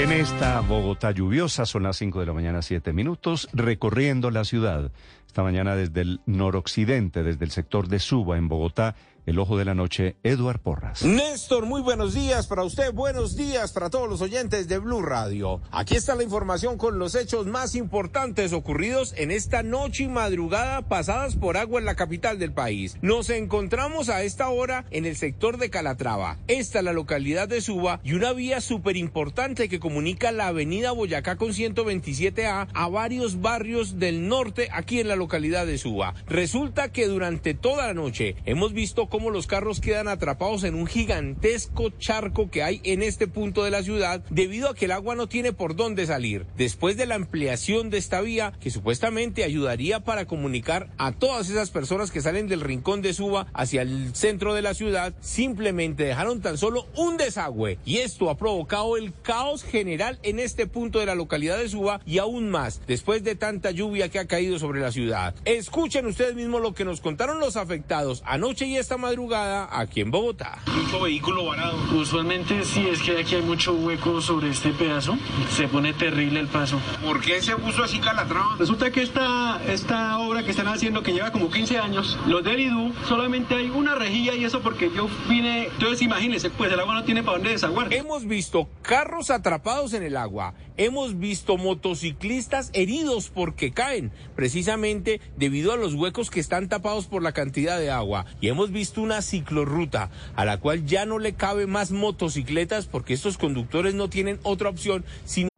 En esta Bogotá lluviosa son las 5 de la mañana, 7 minutos, recorriendo la ciudad. Esta mañana desde el noroccidente, desde el sector de Suba en Bogotá, el ojo de la noche, Eduard Porras. Néstor, muy buenos días para usted, buenos días para todos los oyentes de Blue Radio. Aquí está la información con los hechos más importantes ocurridos en esta noche y madrugada pasadas por agua en la capital del país. Nos encontramos a esta hora en el sector de Calatrava. Esta es la localidad de Suba y una vía súper importante que comunica la avenida Boyacá con 127A a varios barrios del norte aquí en la localidad de Suba. Resulta que durante toda la noche hemos visto cómo los carros quedan atrapados en un gigantesco charco que hay en este punto de la ciudad debido a que el agua no tiene por dónde salir. Después de la ampliación de esta vía que supuestamente ayudaría para comunicar a todas esas personas que salen del rincón de Suba hacia el centro de la ciudad, simplemente dejaron tan solo un desagüe y esto ha provocado el caos general en este punto de la localidad de Suba y aún más después de tanta lluvia que ha caído sobre la ciudad. Escuchen ustedes mismos lo que nos contaron los afectados anoche y esta madrugada aquí en Bogotá. Mucho vehículo varado. Usualmente sí es que aquí hay mucho hueco sobre este pedazo. Se pone terrible el paso. ¿Por qué se puso así Calatrava? Resulta que esta, esta obra que están haciendo, que lleva como 15 años, los de Eridú, solamente hay una rejilla y eso porque yo vine. Entonces imagínense, pues el agua no tiene para dónde desaguar. Hemos visto carros atrapados en el agua. Hemos visto motociclistas heridos porque caen, precisamente debido a los huecos que están tapados por la cantidad de agua. Y hemos visto una ciclorruta a la cual ya no le cabe más motocicletas porque estos conductores no tienen otra opción sino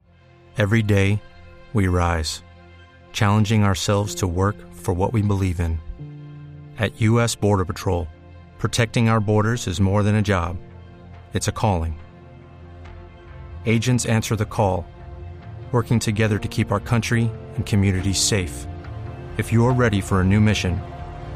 Every day, we rise, challenging ourselves to work for what we believe in. At U.S. Border Patrol, protecting our borders is more than a job, it's a calling. Agents answer the call, working together to keep our country and communities safe. If you're ready for a new mission,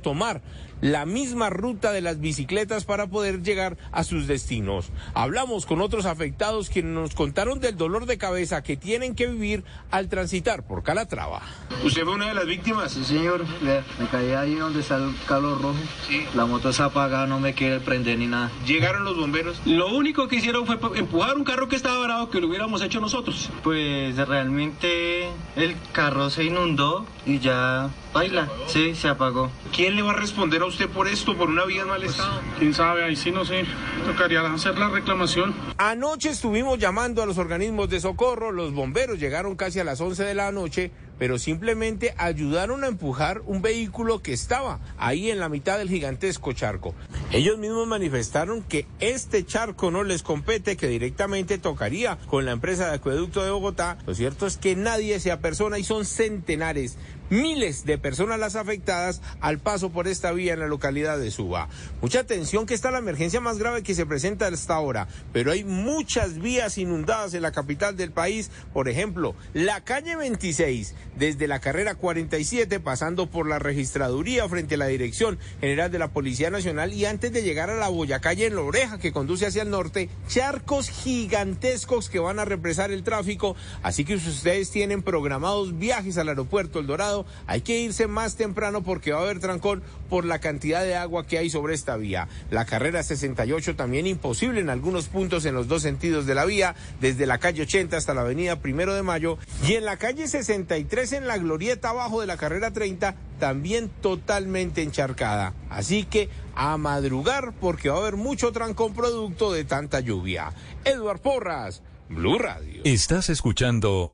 tomar la misma ruta de las bicicletas para poder llegar a sus destinos. Hablamos con otros afectados quienes nos contaron del dolor de cabeza que tienen que vivir al transitar por Calatrava. ¿Usted fue una de las víctimas? Sí, señor. Me caí ahí donde está el calor rojo. Sí. La moto está apagada, no me quiere prender ni nada. ¿Llegaron los bomberos? Lo único que hicieron fue empujar un carro que estaba varado que lo hubiéramos hecho nosotros. Pues realmente el carro se inundó y ya baila. Sí, se apagó. ¿Quién le va a responder a usted por esto, por una vía en mal estado? Quién sabe, ahí sí no sé. Tocaría hacer la reclamación. Anoche estuvimos llamando a los organismos de socorro, los bomberos llegaron casi a las 11 de la noche, pero simplemente ayudaron a empujar un vehículo que estaba ahí en la mitad del gigantesco charco. Ellos mismos manifestaron que este charco no les compete, que directamente tocaría con la empresa de acueducto de Bogotá. Lo cierto es que nadie se apersona y son centenares miles de personas las afectadas al paso por esta vía en la localidad de Suba. Mucha atención que está la emergencia más grave que se presenta hasta ahora, pero hay muchas vías inundadas en la capital del país. Por ejemplo, la calle 26, desde la carrera 47, pasando por la registraduría frente a la Dirección General de la Policía Nacional y antes de llegar a la Boyacalle en la oreja que conduce hacia el norte, charcos gigantescos que van a represar el tráfico. Así que si ustedes tienen programados viajes al aeropuerto El Dorado, hay que irse más temprano porque va a haber trancón por la cantidad de agua que hay sobre esta vía. La carrera 68 también imposible en algunos puntos en los dos sentidos de la vía, desde la calle 80 hasta la avenida Primero de Mayo y en la calle 63 en la glorieta abajo de la carrera 30 también totalmente encharcada. Así que a madrugar porque va a haber mucho trancón producto de tanta lluvia. Eduard Porras, Blue Radio. Estás escuchando